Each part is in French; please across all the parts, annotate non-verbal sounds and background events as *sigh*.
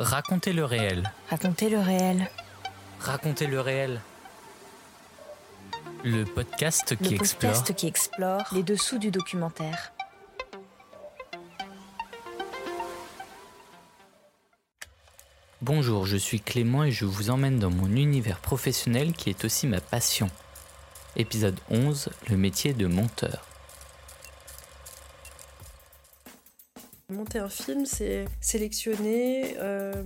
Racontez le réel. Racontez le réel. Racontez le réel. Le podcast qui Le explore. podcast qui explore les dessous du documentaire. Bonjour, je suis Clément et je vous emmène dans mon univers professionnel qui est aussi ma passion. Épisode 11, le métier de monteur. Un film, c'est sélectionner, euh,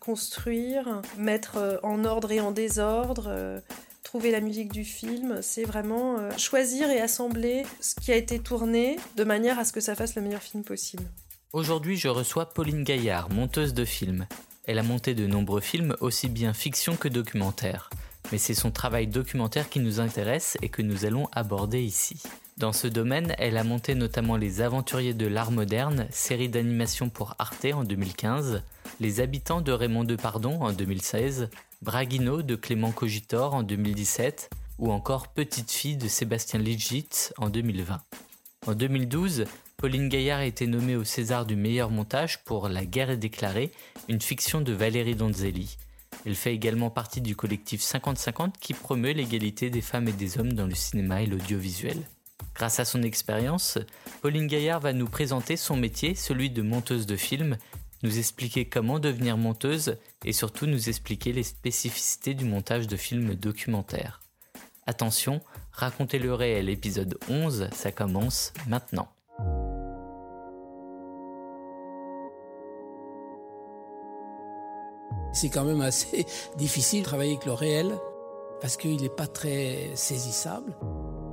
construire, mettre euh, en ordre et en désordre, euh, trouver la musique du film. C'est vraiment choisir et assembler ce qui a été tourné de manière à ce que ça fasse le meilleur film possible. Aujourd'hui, je reçois Pauline Gaillard, monteuse de films. Elle a monté de nombreux films, aussi bien fiction que documentaire. Mais c'est son travail documentaire qui nous intéresse et que nous allons aborder ici. Dans ce domaine, elle a monté notamment Les Aventuriers de l'Art moderne, série d'animation pour Arte en 2015, Les Habitants de Raymond Depardon en 2016, Braguino de Clément Cogitor en 2017, ou encore Petite fille de Sébastien Ligit en 2020. En 2012, Pauline Gaillard a été nommée au César du meilleur montage pour La guerre est déclarée, une fiction de Valérie Donzelli. Elle fait également partie du collectif 50-50 qui promeut l'égalité des femmes et des hommes dans le cinéma et l'audiovisuel. Grâce à son expérience, Pauline Gaillard va nous présenter son métier, celui de monteuse de films, nous expliquer comment devenir monteuse et surtout nous expliquer les spécificités du montage de films documentaires. Attention, racontez le réel épisode 11, ça commence maintenant. C'est quand même assez *laughs* difficile de travailler avec le réel parce qu'il n'est pas très saisissable.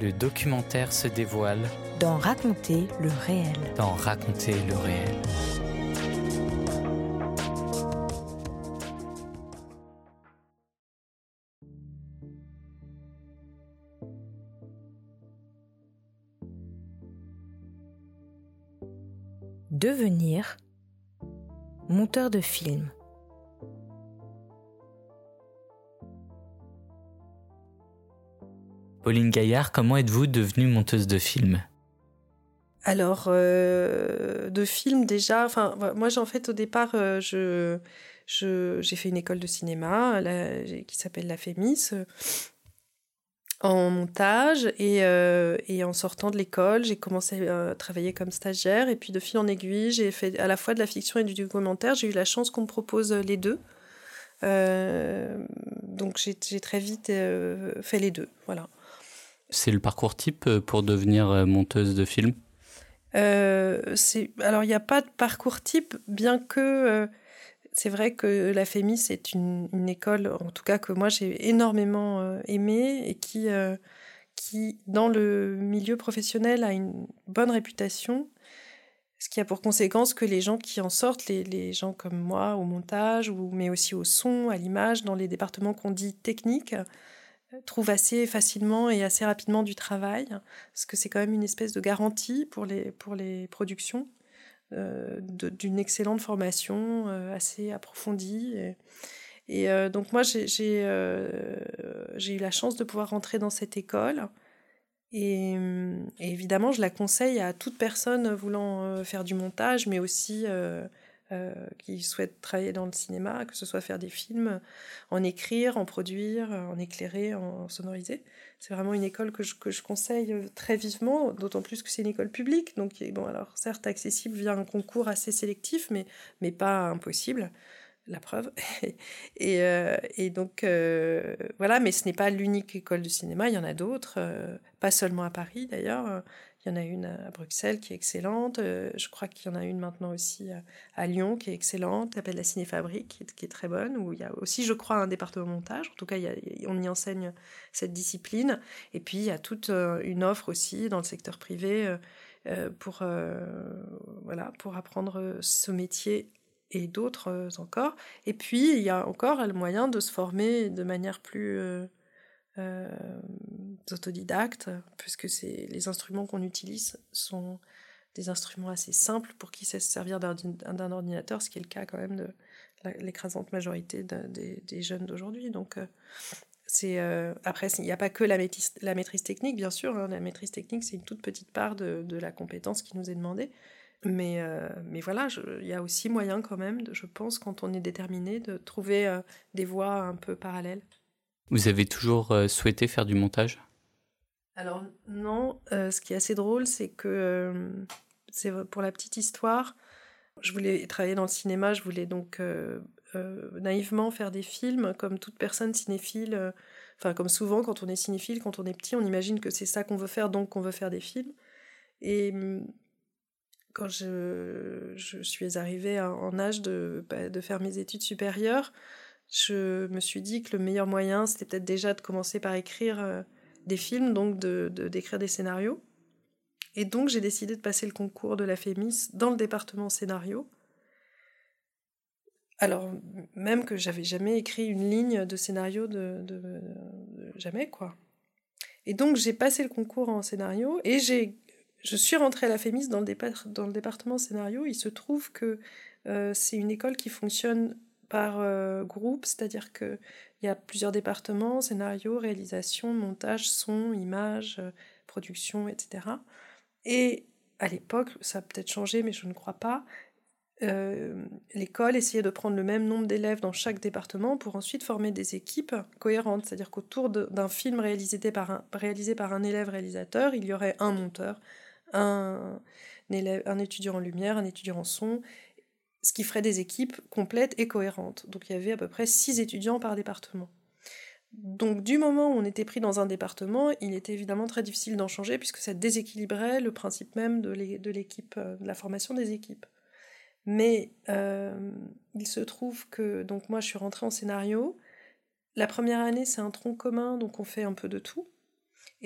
Le documentaire se dévoile Dans Raconter le réel. dans Raconter le réel. Devenir monteur de film. Pauline Gaillard, comment êtes-vous devenue monteuse de films? Alors, euh, de films déjà, enfin, moi, en fait, au départ, euh, je, j'ai fait une école de cinéma qui s'appelle la FEMIS euh, en montage et, et en sortant de l'école, j'ai commencé à travailler comme stagiaire et puis de fil en aiguille, j'ai fait à la fois de la fiction et du documentaire. J'ai eu la chance qu'on me propose les deux. Donc j'ai très vite fait les deux, voilà. C'est le parcours type euh, pour devenir euh, monteuse de films Euh, alors il n'y a pas de parcours type, bien que euh, c'est vrai que la FEMI c'est une, école, en tout cas que moi j'ai énormément euh, aimé et qui qui dans le milieu professionnel a une bonne réputation. Ce qui a pour conséquence que les gens qui en sortent, les, les gens comme moi au montage, ou, mais aussi au son, à l'image, dans les départements qu'on dit techniques, euh, trouvent assez facilement et assez rapidement du travail, parce que c'est quand même une espèce de garantie pour les, pour les productions euh, d'une excellente formation euh, assez approfondie. Et, Et donc moi, j'ai eu la chance de pouvoir rentrer dans cette école. Et, évidemment, je la conseille à toute personne voulant faire du montage, mais aussi euh, qui souhaitent travailler dans le cinéma, que ce soit faire des films, en écrire, en produire, en éclairer, en sonoriser. C'est vraiment une école que je, que je conseille très vivement, d'autant plus que c'est une école publique, donc bon, alors certes accessible via un concours assez sélectif, mais, mais pas impossible la preuve. *laughs* et, euh, donc, euh, voilà, mais ce n'est pas l'unique école de cinéma, il y en a d'autres, pas seulement à Paris d'ailleurs. Il y en a une à Bruxelles qui est excellente. Euh, je crois qu'il y en a une maintenant aussi à Lyon qui est excellente. s'appelle la Cinéfabrique, qui est, très bonne. Où il y a aussi, je crois, un département montage. En tout cas, on y enseigne cette discipline. Et puis, il y a toute euh, une offre aussi dans le secteur privé euh, pour, voilà, pour apprendre ce métier et d'autres encore. Et puis, il y a encore le moyen de se former de manière plus autodidactes, puisque les instruments qu'on utilise sont des instruments assez simples pour qui sait se servir d'un ordinateur, ce qui est le cas quand même de l'écrasante majorité des, jeunes d'aujourd'hui. Donc, euh, c'est euh, après, il n'y a pas que la maîtrise, technique, bien sûr. Hein. la maîtrise technique, c'est une toute petite part de, la compétence qui nous est demandée. Mais, euh, mais voilà, il y a aussi moyen quand même, je pense, quand on est déterminé, de trouver des voies un peu parallèles. Vous avez toujours euh, souhaité faire du montage? Alors non, euh, ce qui est assez drôle, c'est que euh, c'est pour la petite histoire, je voulais travailler dans le cinéma, je voulais donc naïvement faire des films, comme toute personne cinéphile. Enfin, comme souvent, quand on est cinéphile, quand on est petit, on imagine que c'est ça qu'on veut faire, donc qu'on veut faire des films. Et mm, quand je, suis arrivée en âge bah, de faire mes études supérieures, je me suis dit que le meilleur moyen, c'était peut-être déjà de commencer par écrire euh, des films, donc de, d'écrire des scénarios. Et donc j'ai décidé de passer le concours de la FEMIS dans le département scénario. Alors même que j'avais jamais écrit une ligne de scénario de, jamais quoi. Et donc j'ai passé le concours en scénario et j'ai je suis rentrée à la FEMIS dans le, dans le département scénario. Il se trouve que euh, c'est une école qui fonctionne par euh, groupe, c'est-à-dire qu'il y a plusieurs départements, scénario, réalisation, montage, son, image, euh, production, etc. Et à l'époque, ça a peut-être changé, mais je ne crois pas, euh, l'école essayait de prendre le même nombre d'élèves dans chaque département pour ensuite former des équipes cohérentes. C'est-à-dire qu'autour d'un film réalisé par, un, réalisé par un élève réalisateur, il y aurait un monteur, un, élève, un étudiant en lumière, un étudiant en son, ce qui ferait des équipes complètes et cohérentes. Donc il y avait à peu près six étudiants par département. Donc du moment où on était pris dans un département, il était évidemment très difficile d'en changer puisque ça déséquilibrait le principe même de l'équipe, euh, de la formation des équipes. Mais euh, il se trouve que donc moi je suis rentrée en scénario. La première année c'est un tronc commun donc on fait un peu de tout.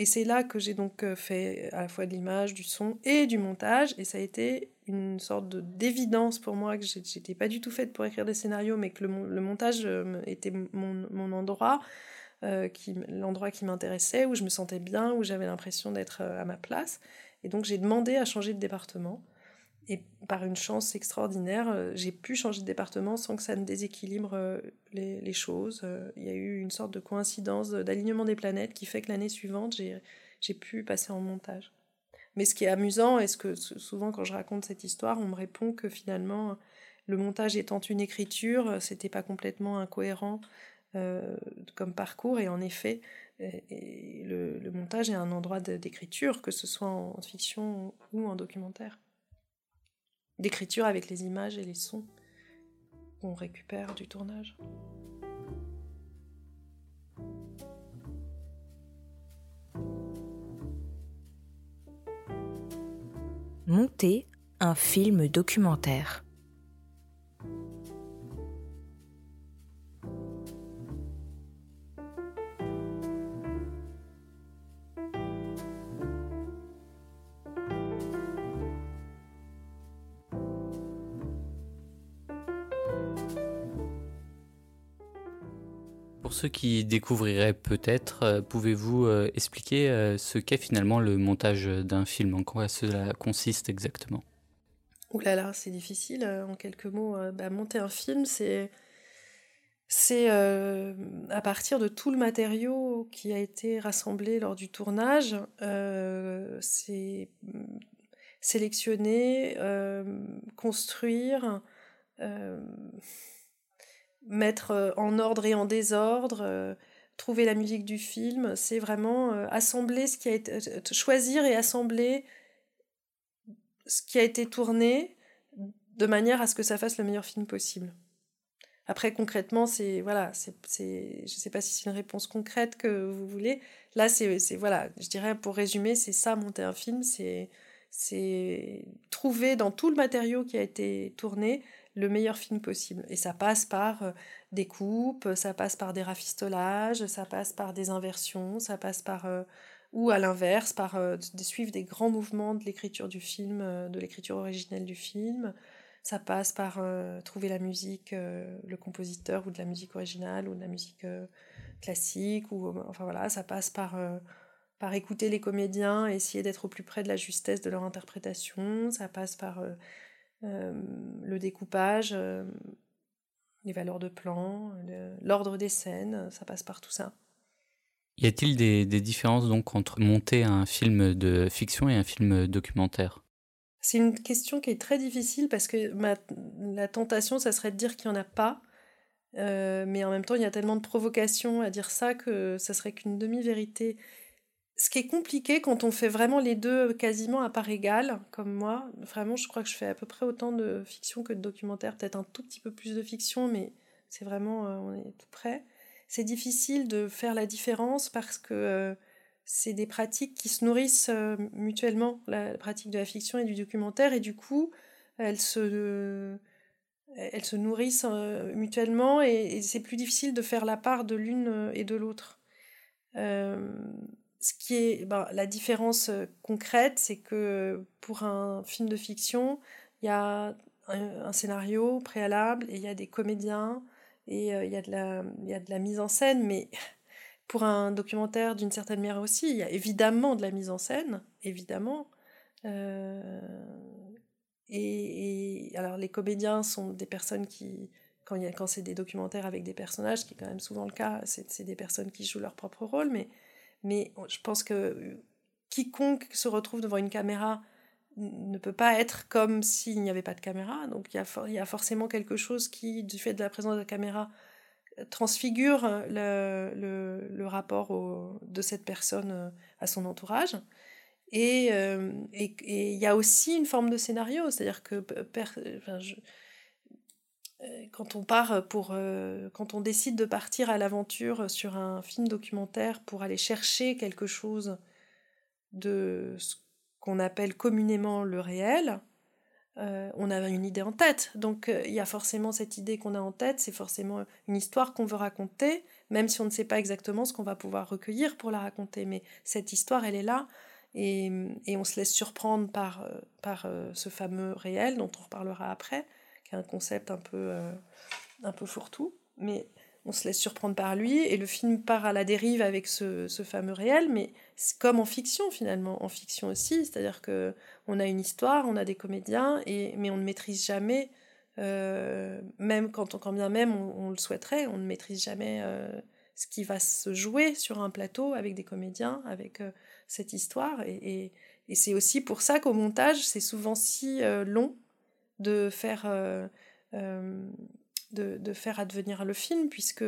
Et c'est là que j'ai donc euh, fait à la fois de l'image, du son et du montage. Et ça a été une sorte d'évidence pour moi que j'étais pas du tout faite pour écrire des scénarios, mais que le, montage euh, était mon, endroit, euh, l'endroit qui m'intéressait, où je me sentais bien, où j'avais l'impression d'être à ma place. Et donc j'ai demandé à changer de département. Et par une chance extraordinaire, euh, j'ai pu changer de département sans que ça ne déséquilibre euh, les, choses. Euh, il y a eu une sorte de coïncidence d'alignement des planètes qui fait que l'année suivante, j'ai pu passer en montage. Mais ce qui est amusant, et ce que souvent quand je raconte cette histoire, on me répond que finalement, le montage étant une écriture, c'était pas complètement incohérent comme parcours. Et en effet, le, le montage est un endroit d'écriture, que ce soit en fiction ou en documentaire d'écriture avec les images et les sons qu'on récupère du tournage. Monter un film documentaire. Ceux qui découvriraient peut-être, euh, pouvez-vous euh, expliquer euh, ce qu'est finalement le montage d'un film? En quoi cela consiste exactement? Ouh là là, c'est difficile en quelques mots. Bah, monter un film, c'est c'est à partir de tout le matériau qui a été rassemblé lors du tournage, c'est sélectionner, construire, mettre en ordre et en désordre, trouver la musique du film. C'est vraiment assembler ce qui a été, choisir et assembler ce qui a été tourné de manière à ce que ça fasse le meilleur film possible. Après, concrètement, c'est voilà, c'est, je ne sais pas si c'est une réponse concrète que vous voulez. Là, c'est, voilà, je dirais pour résumer, c'est ça monter un film, c'est c'est trouver dans tout le matériau qui a été tourné le meilleur film possible. Et ça passe par euh, des coupes, ça passe par des rafistolages, ça passe par des inversions, ça passe par euh, ou à l'inverse, par euh, suivre des grands mouvements de l'écriture du film, de l'écriture originelle du film. Ça passe par euh, trouver la musique, euh, le compositeur ou de la musique originale ou de la musique euh, classique. Ou, enfin voilà, ça passe par, par écouter les comédiens essayer d'être au plus près de la justesse de leur interprétation. Ça passe par le découpage, les valeurs de plan, l'ordre des scènes. Ça passe par tout ça. Y a-t-il des, des différences donc entre monter un film de fiction et un film documentaire? C'est une question qui est très difficile parce que ma, la tentation, ça serait de dire qu'il n'y en a pas. Euh, mais en même temps, il y a tellement de provocations à dire ça que ça serait qu'une demi-vérité. Ce qui est compliqué quand on fait vraiment les deux quasiment à part égale, comme moi, vraiment, je crois que je fais à peu près autant de fiction que de documentaire, peut-être un tout petit peu plus de fiction, mais c'est vraiment, euh, on est tout près. C'est difficile de faire la différence parce que euh, c'est des pratiques qui se nourrissent euh, mutuellement, la pratique de la fiction et du documentaire, et du coup, elles se, nourrissent euh, mutuellement, et, c'est plus difficile de faire la part de l'une euh, et de l'autre. Ce qui est ben, la différence concrète, c'est que pour un film de fiction, il y a un, scénario préalable, et il y a des comédiens, et il y, a de la, il y a de la mise en scène, mais *laughs* pour un documentaire, d'une certaine manière aussi, il y a évidemment de la mise en scène, évidemment. Euh, et, alors, les comédiens sont des personnes qui, quand c'est des documentaires avec des personnages, ce qui est quand même souvent le cas, c'est des personnes qui jouent leur propre rôle, mais, mais je pense que quiconque se retrouve devant une caméra ne peut pas être comme s'il n'y avait pas de caméra. Donc il y, a forcément quelque chose qui, du fait de la présence de la caméra, transfigure le, le, rapport de cette personne euh, à son entourage. Euh, et il y a aussi une forme de scénario, c'est-à-dire que euh, quand on part pour quand on décide de partir à l'aventure sur un film documentaire pour aller chercher quelque chose de ce qu'on appelle communément le réel, euh, on a une idée en tête. Donc euh, il y a forcément cette idée qu'on a en tête, c'est forcément une histoire qu'on veut raconter, même si on ne sait pas exactement ce qu'on va pouvoir recueillir pour la raconter. Mais cette histoire, elle est là, et, on se laisse surprendre par, euh, par ce fameux réel, dont on reparlera après, qui est un concept un peu, un peu fourre-tout. Mais on se laisse surprendre par lui et le film part à la dérive avec ce, fameux réel, mais c'est comme en fiction finalement, en fiction aussi, c'est-à-dire que on a une histoire, on a des comédiens, et, mais on ne maîtrise jamais, euh, même quand, quand bien même on, le souhaiterait, on ne maîtrise jamais euh, ce qui va se jouer sur un plateau avec des comédiens, avec euh, cette histoire, et, et c'est aussi pour ça qu'au montage, c'est souvent si long de faire de, faire advenir le film, puisque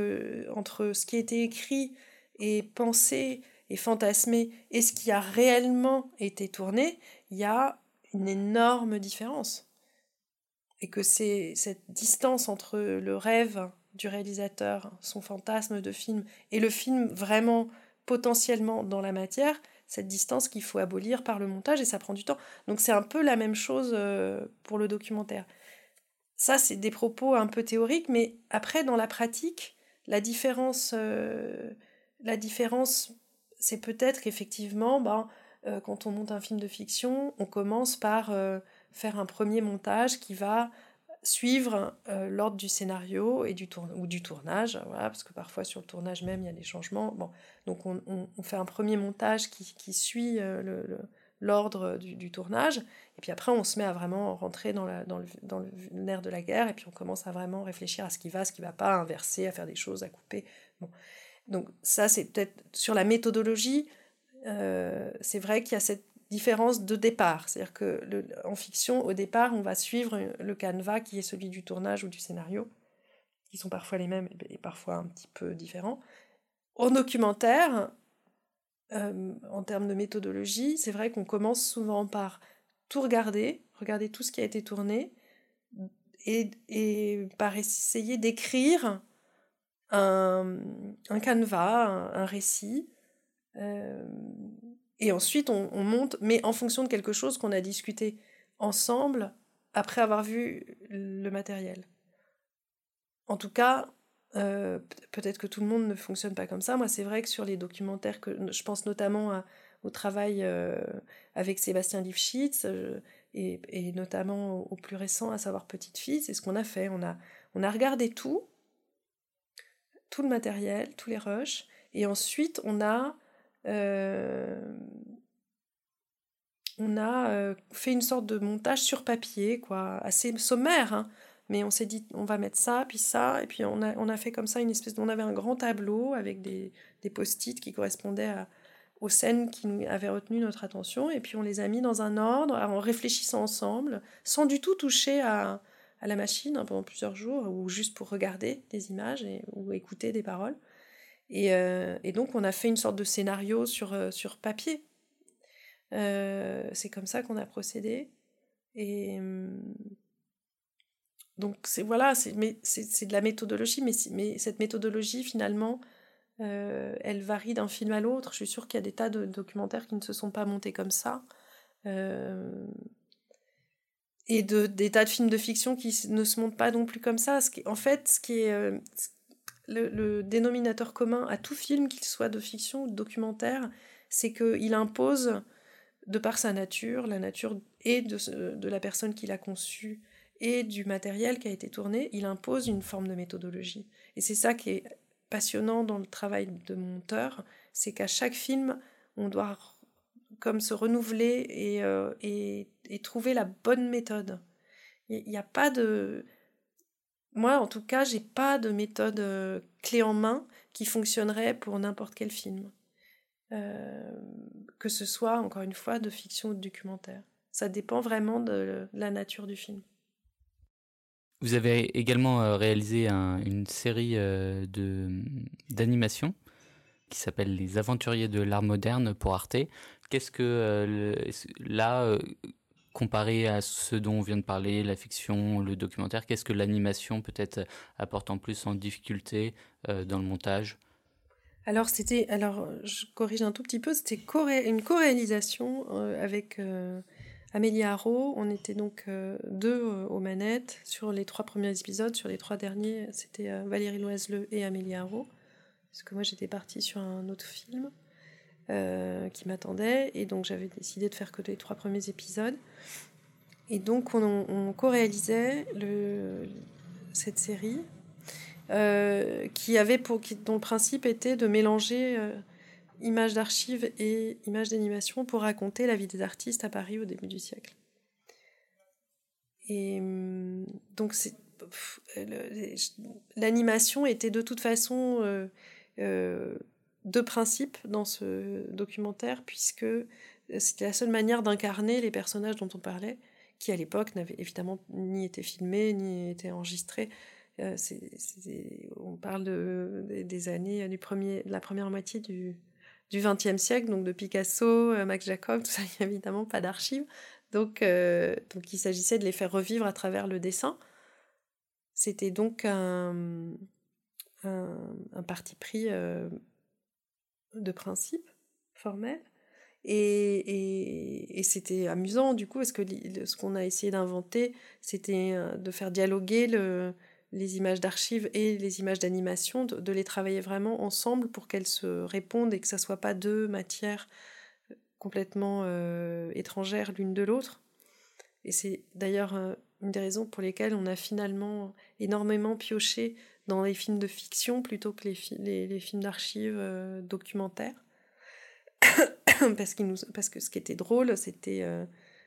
entre ce qui a été écrit et pensé et fantasmé et ce qui a réellement été tourné, il y a une énorme différence. Et que c'est cette distance entre le rêve du réalisateur, son fantasme de film, et le film vraiment potentiellement dans la matière, cette distance qu'il faut abolir par le montage et ça prend du temps. Donc c'est un peu la même chose euh, pour le documentaire. Ça, c'est des propos un peu théoriques, mais après, dans la pratique, la différence, euh, la différence c'est peut-être qu'effectivement, ben, euh, quand on monte un film de fiction, on commence par faire un premier montage qui va suivre l'ordre du scénario et du ou du tournage, voilà, parce que parfois sur le tournage même, il y a des changements. Bon, donc on, on, fait un premier montage qui, qui suit le, l'ordre du, tournage. Et puis après, on se met à vraiment rentrer dans, la, dans, le, dans le nerf de la guerre, et puis on commence à vraiment réfléchir à ce qui va, ce qui va pas, à inverser, à faire des choses, à couper. Bon. Donc ça, c'est peut-être sur la méthodologie, euh, c'est vrai qu'il y a cette différence de départ. C'est-à-dire que en fiction, au départ, on va suivre le canevas qui est celui du tournage ou du scénario, qui sont parfois les mêmes et parfois un petit peu différents. En documentaire, euh, en termes de méthodologie, c'est vrai qu'on commence souvent par tout regarder, regarder tout ce qui a été tourné, et, par essayer d'écrire un, canevas, un, récit. Euh, et ensuite, on, on, monte, mais en fonction de quelque chose qu'on a discuté ensemble après avoir vu le matériel. En tout cas, euh, peut-être que tout le monde ne fonctionne pas comme ça. Moi, c'est vrai que sur les documentaires, que je pense notamment au travail euh, avec Sébastien Lifshitz euh, et, et, notamment au, plus récent, à savoir Petite Fille, c'est ce qu'on a fait. On a, on a regardé tout, tout le matériel, tous les rushs, et ensuite on a on a fait une sorte de montage sur papier, quoi, assez sommaire, hein, mais on s'est dit, on va mettre ça, puis ça, et puis on a, on a fait comme ça une espèce. On avait un grand tableau avec des, des post-it qui correspondaient aux scènes qui avaient retenu notre attention, et puis on les a mis dans un ordre, en réfléchissant ensemble, sans du tout toucher à, à la machine hein, pendant plusieurs jours, ou juste pour regarder des images et, ou écouter des paroles. Et, euh, et, donc on a fait une sorte de scénario sur, euh, sur papier. Euh, c'est comme ça qu'on a procédé. Et hum, donc c'est voilà, c'est de la méthodologie, mais, cette méthodologie finalement, elle varie d'un film à l'autre. Je suis sûre qu'il y a des tas de documentaires qui ne se sont pas montés comme ça. Et de, des tas de films de fiction qui ne se montent pas non plus comme ça. En fait, ce qui est le, dénominateur commun à tout film, qu'il soit de fiction ou de documentaire, c'est qu'il impose, de par sa nature, la nature et de, de la personne qui l'a conçu, et du matériel qui a été tourné, il impose une forme de méthodologie. Et c'est ça qui est passionnant dans le travail de monteur, c'est qu'à chaque film, on doit comme se renouveler et, euh, et, trouver la bonne méthode. Il n'y a pas de... Moi, en tout cas, j'ai pas de méthode euh, clé en main qui fonctionnerait pour n'importe quel film. Euh, que ce soit, encore une fois, de fiction ou de documentaire. Ça dépend vraiment de la nature du film. Vous avez également euh, réalisé une série d'animation qui s'appelle Les Aventuriers de l'art moderne pour Arte. Qu'est-ce que là, comparé à ce dont on vient de parler, la fiction, le documentaire, qu'est-ce que l'animation peut-être apporte en plus en difficulté dans le montage? Alors c'était, alors je corrige un tout petit peu, c'était une co-réalisation avec Amélie Haro, on était donc euh, deux euh, aux manettes sur les trois premiers épisodes. Sur les trois derniers, c'était euh, Valérie Loiseleux et Amélie Haro. Parce que moi, j'étais partie sur un autre film qui m'attendait. Et donc, j'avais décidé de faire que les trois premiers épisodes. Et donc, on, co-réalisait cette série qui avait pour, dont le principe était de mélanger images d'archives et images d'animation pour raconter la vie des artistes à Paris au début du siècle. Et hum, donc l'animation était de toute façon euh, euh, de principe dans ce documentaire puisque c'était la seule manière d'incarner les personnages dont on parlait, qui à l'époque n'avaient évidemment ni été filmés ni été enregistrés. Euh, on parle de, des années du premier, de la première moitié du, du XXe siècle, donc de Picasso, euh, Max Jacob, tout ça, *laughs* il n'y a évidemment pas d'archives. Donc, euh, donc il s'agissait de les faire revivre à travers le dessin. C'était donc un, un, parti pris de principe formel. Et, et, c'était amusant du coup, parce que ce qu'on a essayé d'inventer, c'était de faire dialoguer le, les images d'archives et les images d'animation, de, les travailler vraiment ensemble pour qu'elles se répondent et que ça soit pas deux matières euh, complètement euh, étrangères l'une de l'autre. Et c'est d'ailleurs euh, une des raisons pour lesquelles on a finalement énormément pioché dans les films de fiction plutôt que les, les, films d'archives documentaires. *coughs* parce, nous, parce que ce qui était drôle, c'était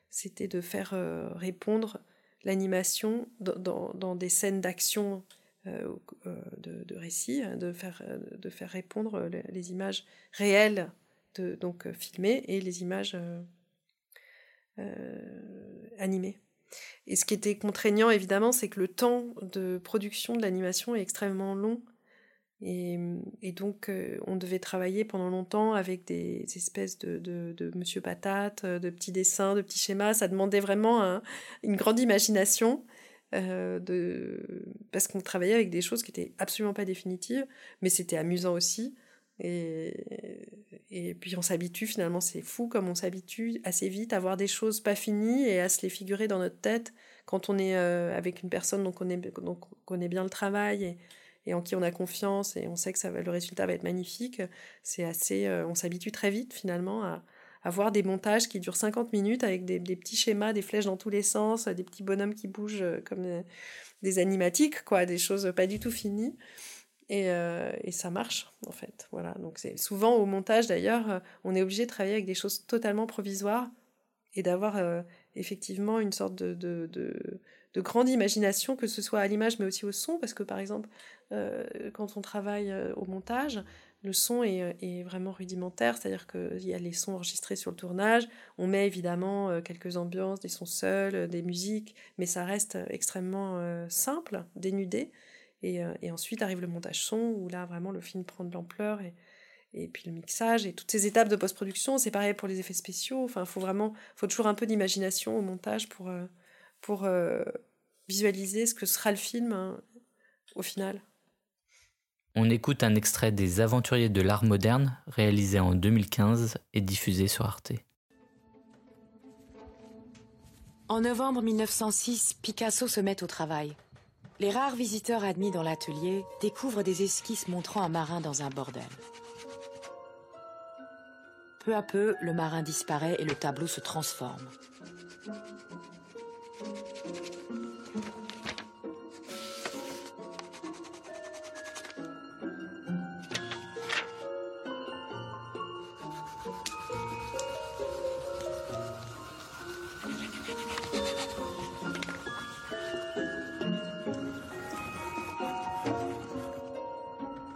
c'était de faire répondre l'animation dans, dans, des scènes d'action de, de, récit, hein, de faire, de faire répondre les, images réelles, de, donc filmées, et les images animées. Et ce qui était contraignant, évidemment, c'est que le temps de production de l'animation est extrêmement long. Et, donc, euh, on devait travailler pendant longtemps avec des, espèces de, Monsieur Patate, de petits dessins, de petits schémas. Ça demandait vraiment une grande imagination. Euh. Parce qu'on travaillait avec des choses qui étaient absolument pas définitives, mais c'était amusant aussi. Et, et puis on s'habitue finalement, c'est fou comme on s'habitue assez vite à voir des choses pas finies et à se les figurer dans notre tête quand on est euh, avec une personne dont on, on connaît bien le travail et, et, en qui on a confiance et on sait que ça va, le résultat va être magnifique. C'est assez, euh, on s'habitue très vite finalement à, à, voir des montages qui durent 50 minutes avec des, des, petits schémas, des flèches dans tous les sens, des petits bonhommes qui bougent euh, comme des, des animatiques, quoi, des choses pas du tout finies. Euh, et, ça marche, en fait. Voilà. Donc, c'est souvent au montage, d'ailleurs, euh, on est obligé de travailler avec des choses totalement provisoires et d'avoir euh, effectivement une sorte de, de, de, grande imagination, que ce soit à l'image, mais aussi au son, parce que, par exemple, quand on travaille au montage, le son est, est vraiment rudimentaire, c'est-à-dire qu'il y a les sons enregistrés sur le tournage, on met évidemment quelques ambiances, des sons seuls, des musiques, mais ça reste extrêmement simple, dénudé. Euh, et, ensuite arrive le montage son, où là vraiment le film prend de l'ampleur, et, et puis le mixage, et toutes ces étapes de post-production, c'est pareil pour les effets spéciaux, enfin, il faut vraiment, faut toujours un peu d'imagination au montage pour, euh, pour euh, visualiser ce que sera le film hein, au final. On écoute un extrait des Aventuriers de l'art moderne, réalisé en 2015 et diffusé sur Arte. En novembre 1906, Picasso se met au travail. Les rares visiteurs admis dans l'atelier découvrent des esquisses montrant un marin dans un bordel. Peu à peu, le marin disparaît et le tableau se transforme.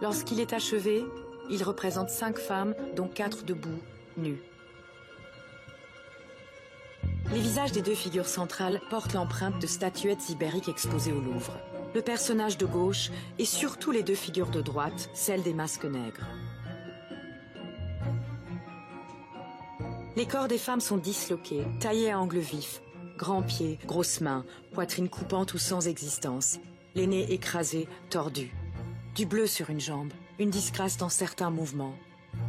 Lorsqu'il est achevé, il représente cinq femmes, dont quatre debout, nues. Les visages des deux figures centrales portent l'empreinte de statuettes ibériques exposées au Louvre. Le personnage de gauche et surtout les deux figures de droite, celles des masques nègres. Les corps des femmes sont disloqués, taillés à angle vif, grands pieds, grosses mains, poitrine coupante ou sans existence, les nez écrasés, tordus. Du bleu sur une jambe, une disgrâce dans certains mouvements,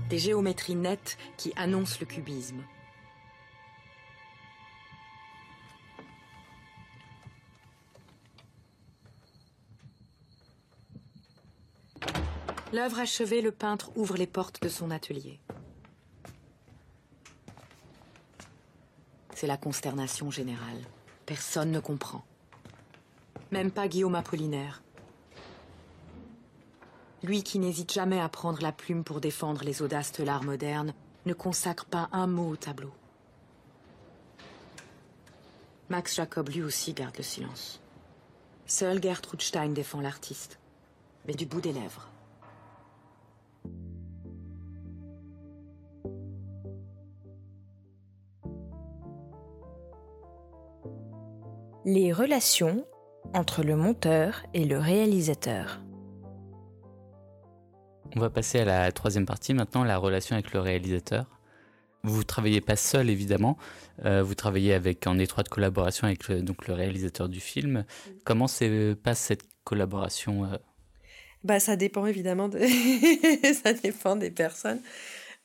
des géométries nettes qui annoncent le cubisme. L'œuvre achevée, le peintre ouvre les portes de son atelier. C'est la consternation générale. Personne ne comprend. Même pas Guillaume Apollinaire, lui qui n'hésite jamais à prendre la plume pour défendre les audaces de l'art moderne, ne consacre pas un mot au tableau. Max Jacob lui aussi garde le silence. Seul Gertrude Stein défend l'artiste, mais du bout des lèvres. Les relations entre le monteur et le réalisateur. On va passer à la troisième partie maintenant, la relation avec le réalisateur. Vous travaillez pas seul évidemment, euh, vous travaillez avec en étroite collaboration avec le, donc le réalisateur du film. Comment se passe cette collaboration euh? Bah ça dépend évidemment, de... *laughs* ça dépend des personnes.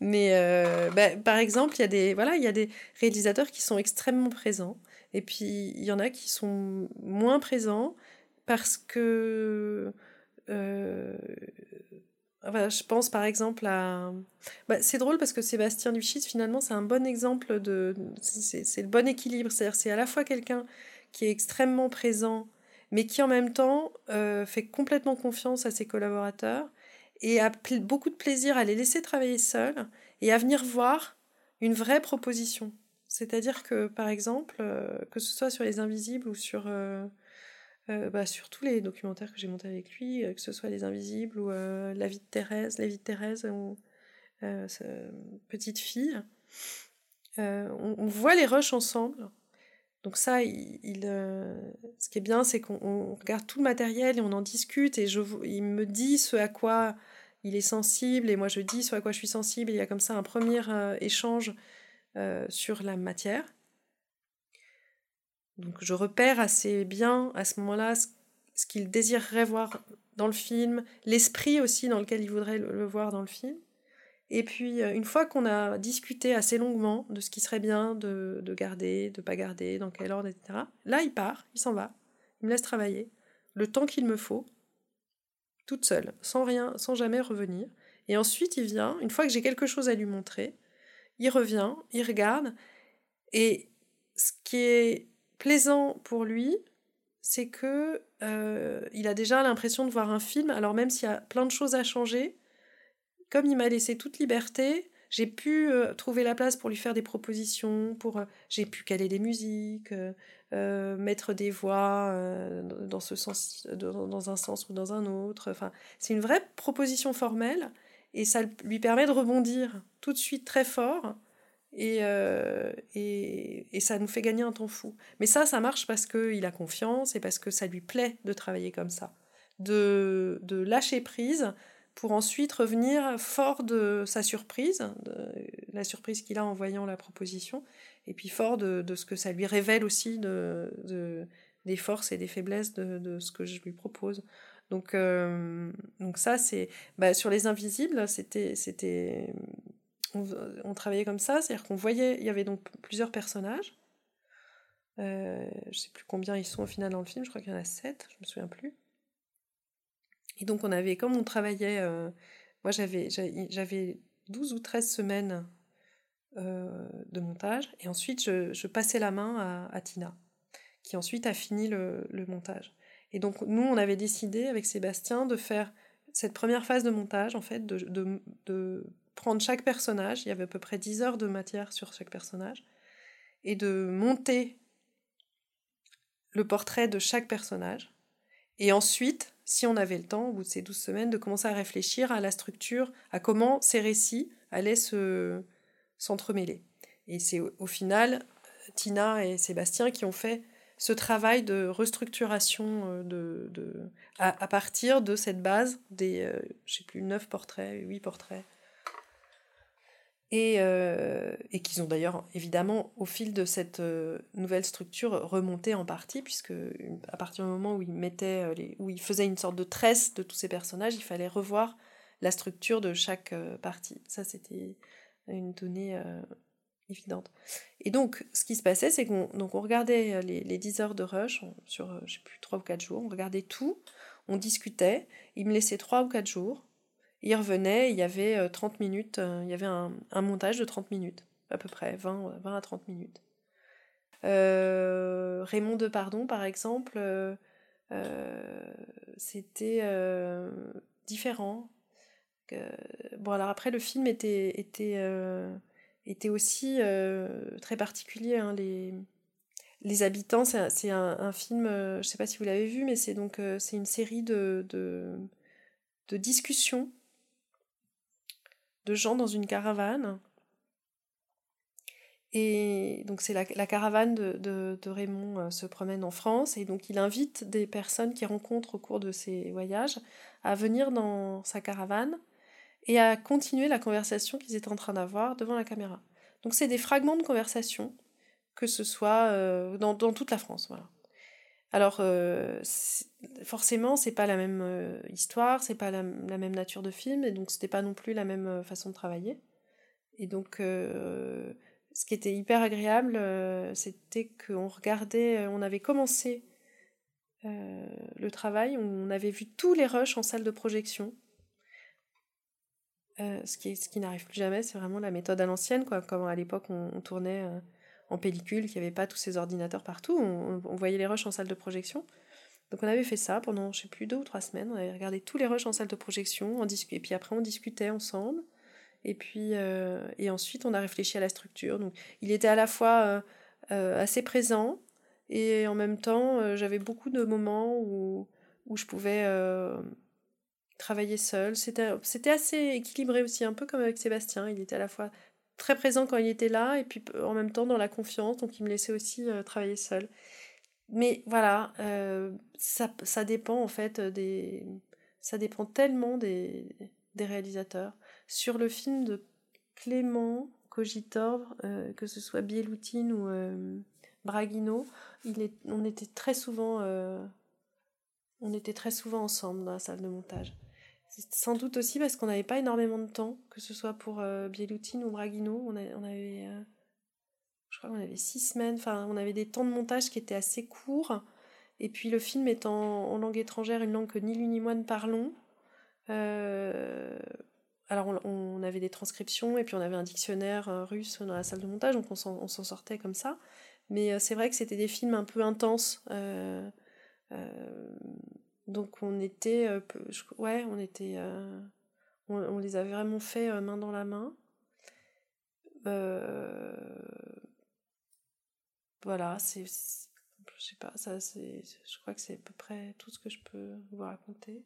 Mais euh, bah, par exemple, il y a des voilà, il y a des réalisateurs qui sont extrêmement présents, et puis il y en a qui sont moins présents parce que je pense par exemple à. Bah, c'est drôle parce que Sébastien Duchis, finalement, c'est un bon exemple de. C'est le bon équilibre. C'est-à-dire, c'est à la fois quelqu'un qui est extrêmement présent, mais qui en même temps euh, fait complètement confiance à ses collaborateurs et a beaucoup de plaisir à les laisser travailler seuls et à venir voir une vraie proposition. C'est-à-dire que, par exemple, que ce soit sur les invisibles ou sur, bah, sur tous les documentaires que j'ai montés avec lui, que ce soit les invisibles ou la vie de Thérèse, la vie de Thérèse ou petite fille, on, voit les rushs ensemble. Donc ça, il, euh, ce qui est bien, c'est qu'on regarde tout le matériel et on en discute et je, il me dit ce à quoi il est sensible et moi je dis ce à quoi je suis sensible. Il y a comme ça un premier euh, échange euh, sur la matière. Donc je repère assez bien à ce moment-là ce, qu'il désirerait voir dans le film, l'esprit aussi dans lequel il voudrait le voir dans le film. Et puis, euh, une fois qu'on a discuté assez longuement de ce qui serait bien de, garder, de pas garder, dans quel ordre, etc., là, il part, il s'en va, il me laisse travailler le temps qu'il me faut, toute seule, sans rien, sans jamais revenir. Et ensuite, il vient, une fois que j'ai quelque chose à lui montrer, il revient, il regarde, et ce qui est plaisant pour lui, c'est que euh, il a déjà l'impression de voir un film, alors même s'il y a plein de choses à changer, comme il m'a laissé toute liberté, j'ai pu euh, trouver la place pour lui faire des propositions, pour euh, j'ai pu caler des musiques, mettre des voix dans ce sens, dans, un sens ou dans un autre. Enfin, c'est une vraie proposition formelle et ça lui permet de rebondir tout de suite très fort. Et, et, et, ça nous fait gagner un temps fou. Mais ça, ça marche parce qu'il a confiance et parce que ça lui plaît de travailler comme ça. De, de lâcher prise, pour ensuite revenir fort de sa surprise, de la surprise qu'il a en voyant la proposition, et puis fort de, ce que ça lui révèle aussi de, des forces et des faiblesses de, ce que je lui propose. Donc, euh, donc ça, c'est... Bah, sur les invisibles, c'était... on, travaillait comme ça, c'est-à-dire qu'on voyait... Il y avait donc plusieurs personnages. Euh, je sais plus combien ils sont au final dans le film, je crois qu'il y en a sept, je me souviens plus. Et donc on avait, comme on travaillait, euh, moi j'avais, j'avais 12 ou 13 semaines euh, de montage, et ensuite je, passais la main à, Tina, qui ensuite a fini le, montage. Et donc nous, on avait décidé avec Sébastien de faire cette première phase de montage, en fait, de, de prendre chaque personnage, il y avait à peu près 10 heures de matière sur chaque personnage, et de monter le portrait de chaque personnage, et ensuite si on avait le temps, au bout de ces douze semaines, de commencer à réfléchir à la structure, à comment ces récits allaient se s'entremêler. Et c'est au, final Tina et Sébastien qui ont fait ce travail de restructuration euh, de, à, partir de cette base des, euh, je sais plus, neuf portraits, huit portraits et, euh, et qu'ils ont d'ailleurs évidemment au fil de cette euh, nouvelle structure remonté en partie puisque à partir du moment où ils mettaient euh, où ils faisaient une sorte de tresse de tous ces personnages il fallait revoir la structure de chaque partie. Ça c'était une donnée évidente. Et donc ce qui se passait c'est qu'on donc on regardait les, les 10 heures de rush sur je sais plus 3 ou 4 jours on regardait tout on discutait il me laissait 3 ou 4 jours il revenait, il y avait 30 euh, minutes, euh, il y avait un, montage de 30 minutes, à peu près, 20, 20 à 30 minutes. Euh, Raymond Depardon, par exemple, c'était différent. bon, alors après, le film était, était, était aussi très particulier. Hein, les, les habitants, c'est un, film, je ne sais pas si vous l'avez vu, mais c'est donc c'est une série de discussions de gens dans une caravane. Et donc c'est la, caravane de, Raymond euh, se promène en France et donc il invite des personnes qu'il rencontre au cours de ses voyages à venir dans sa caravane et à continuer la conversation qu'ils étaient en train d'avoir devant la caméra. Donc c'est des fragments de conversation, que ce soit euh, dans, toute la France. Voilà. Alors, euh, forcément, c'est pas la même euh, histoire, c'est pas la, même nature de film, et donc c'était pas non plus la même euh, façon de travailler. Et donc, ce qui était hyper agréable, c'était qu'on regardait, on avait commencé le travail, on avait vu tous les rushs en salle de projection. ce qui, ce qui n'arrive plus jamais, c'est vraiment la méthode à l'ancienne, quoi. Comme à l'époque, on, tournait en pellicule, qu'il n'y avait pas tous ces ordinateurs partout. On, voyait les rushs en salle de projection. Donc on avait fait ça pendant, je sais plus, deux ou trois semaines. On avait regardé tous les rushs en salle de projection, et puis après on discutait ensemble. Et puis, et ensuite, on a réfléchi à la structure. Donc, il était à la fois assez présent et en même temps, j'avais beaucoup de moments où, où je pouvais travailler seul. C'était assez équilibré aussi, un peu comme avec Sébastien. Il était à la fois très présent quand il était là et puis en même temps dans la confiance, donc il me laissait aussi travailler seul. Mais voilà, ça, ça dépend en fait des. Ça dépend tellement des, des réalisateurs. Sur le film de Clément Cogitor, que ce soit Bieloutine ou Braguino, il est, on était très souvent on était très souvent ensemble dans la salle de montage. Sans doute aussi parce qu'on n'avait pas énormément de temps, que ce soit pour euh, Bieloutine ou Braguino. On, on avait, euh, je crois qu'on avait six semaines, enfin, on avait des temps de montage qui étaient assez courts. Et puis le film étant en, langue étrangère, une langue que ni lui ni moi ne parlons. Euh, alors on, avait des transcriptions et puis on avait un dictionnaire russe dans la salle de montage, donc on s'en sortait comme ça. Mais c'est vrai que c'était des films un peu intenses. Donc on était, euh, ouais, on était, euh, on, les a vraiment fait euh, main dans la main. voilà, c'est, je sais pas, ça, c'est, je crois que c'est à peu près tout ce que je peux vous raconter.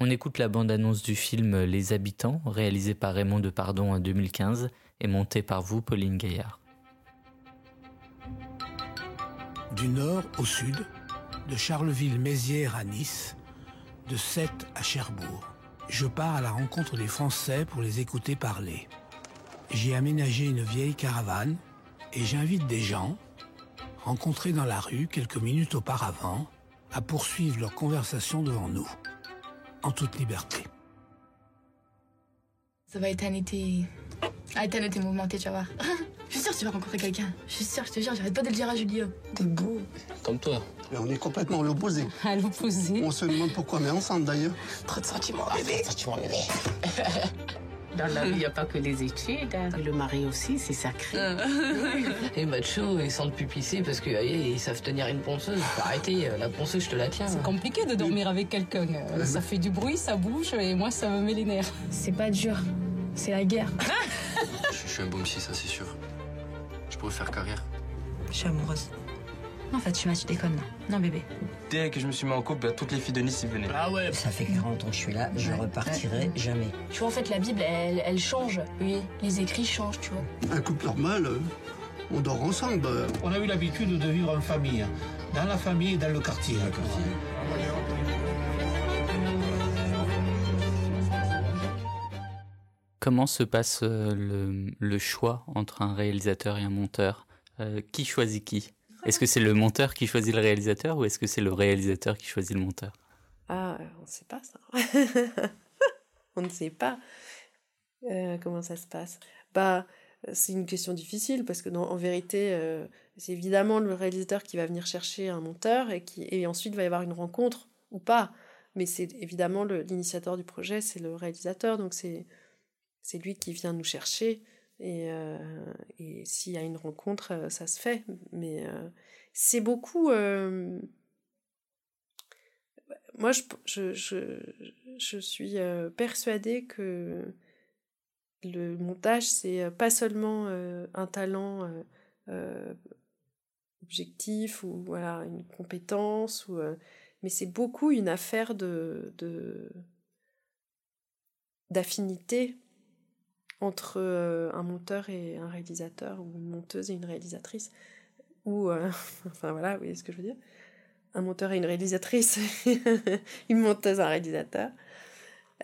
On écoute la bande-annonce du film Les Habitants, réalisé par Raymond Depardon en 2015 et monté par vous, Pauline Gaillard. Du nord au sud, de Charleville-Mézières à Nice, de Sète à Cherbourg. Je pars à la rencontre des Français pour les écouter parler. J'ai aménagé une vieille caravane et j'invite des gens, rencontrés dans la rue quelques minutes auparavant, à poursuivre leur conversation devant nous, en toute liberté. Ça va être un été... un été mouvementé, tu vas voir. *laughs* Je suis sûre que tu vas rencontrer quelqu'un. Je suis sûre, je te jure, j'arrête pas de le dire à Julio. T'es beau. Comme toi. Mais on est complètement à l'opposé. *laughs* À l'opposé On se demande pourquoi on est ensemble d'ailleurs. Trop de sentiments, bébé. Trop de sentiments, bébé. *laughs* Dans la vie, il n'y a pas que les études. Hein. Le mari aussi, c'est sacré. Et macho, ils sentent plus pisser parce qu'ils savent tenir une ponceuse. Faut arrêter, euh, la ponceuse, je te la tiens. C'est compliqué de dormir avec quelqu'un. Ça fait du bruit, ça bouge, et moi, ça me met les nerfs. C'est pas dur, c'est la guerre. je suis un bon psy, ça c'est sûr faire carrière. Je suis amoureuse. En fait, tu m'as, tu déconnes Non, bébé. Dès que je me suis mis en couple, bah, toutes les filles de Nice y venaient. Ah ouais Ça fait 40 ans que je suis là, je repartirai jamais. Tu vois, en fait, la Bible, elle, elle change. Oui, les écrits changent, tu vois. Un couple normal, euh, on dort ensemble. On a eu l'habitude de vivre en famille. Dans la famille et dans le quartier. Comment se passe euh, le, choix entre un réalisateur et un monteur? Euh, Qui choisit qui? Est-ce que c'est le monteur qui choisit le réalisateur ou est-ce que c'est le réalisateur qui choisit le monteur? Ah, on ne sait pas ça. *laughs* on ne sait pas euh, comment ça se passe. Bah, c'est une question difficile parce que en vérité, c'est évidemment le réalisateur qui va venir chercher un monteur et qui et ensuite va y avoir une rencontre ou pas. Mais c'est évidemment l'initiateur du projet, c'est le réalisateur, donc c'est c'est lui qui vient nous chercher. Et, euh, et s'il y a une rencontre, euh, ça se fait. Mais euh, c'est beaucoup. moi, je, je, je, je suis persuadée que le montage, c'est pas seulement un talent objectif ou voilà, une compétence, ou, mais c'est beaucoup une affaire de d'affinité entre euh, un monteur et un réalisateur, ou une monteuse et une réalisatrice, ou, euh, *laughs* enfin voilà, vous voyez ce que je veux dire Un monteur et une réalisatrice, *laughs* une monteuse, un réalisateur.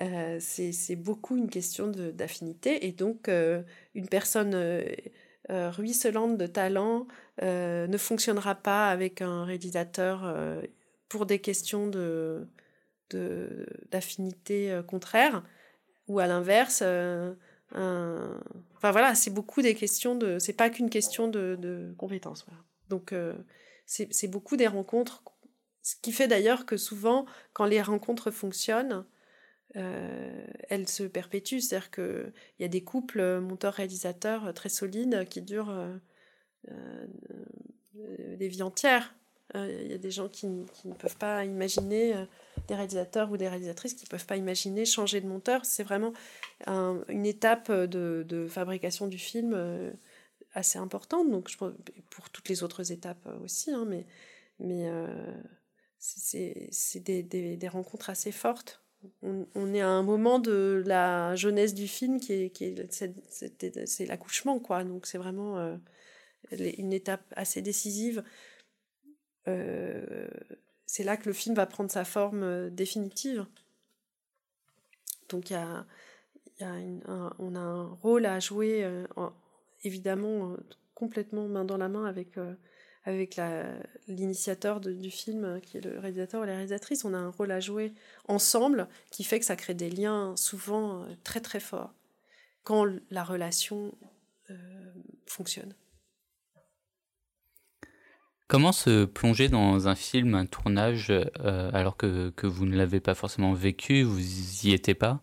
Euh, c'est beaucoup une question d'affinité, et donc une personne ruisselante de talent ne fonctionnera pas avec un réalisateur pour des questions d'affinité de, contraire, ou à l'inverse Enfin voilà, c'est beaucoup des questions de. C'est pas qu'une question de, de compétences. Voilà. Donc euh, c'est beaucoup des rencontres. Ce qui fait d'ailleurs que souvent, quand les rencontres fonctionnent, euh, elles se perpétuent. C'est-à-dire y a des couples monteurs-réalisateurs très solides qui durent euh, des vies entières. Il y a des gens qui, ne peuvent pas imaginer des réalisateurs ou des réalisatrices qui ne peuvent pas imaginer changer de monteur. C'est vraiment une étape de, fabrication du film euh, assez importante, donc je, pour toutes les autres étapes aussi, hein, mais, mais c'est des, rencontres assez fortes. On, est à un moment de la jeunesse du film qui est, qui est c'est l'accouchement quoi donc c'est vraiment une étape assez décisive euh, c'est là que le film va prendre sa forme euh, définitive. Donc on a un rôle à jouer, euh, évidemment, complètement main dans la main avec l'initiateur du film, qui est le réalisateur ou la réalisatrice. On a un rôle à jouer ensemble qui fait que ça crée des liens souvent très très forts quand la relation fonctionne. Comment se plonger dans un film, un tournage, euh, alors que, que, vous ne l'avez pas forcément vécu, vous y étiez pas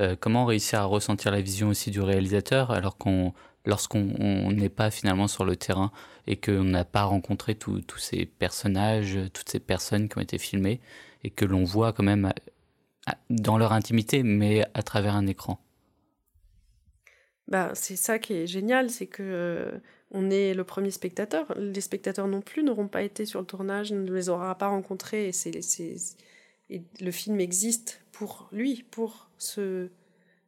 euh, Comment réussir à ressentir la vision aussi du réalisateur, alors qu'on, lorsqu'on n'est pas finalement sur le terrain et qu'on n'a pas rencontré tous ces personnages, toutes ces personnes qui ont été filmées, et que l'on voit quand même dans leur intimité, mais à travers un écran? Bah, c'est ça qui est génial, c'est que euh, on est le premier spectateur. Les spectateurs non plus n'auront pas été sur le tournage, ne les aura pas rencontrés. Et, c'est, et le film existe pour lui, pour ce,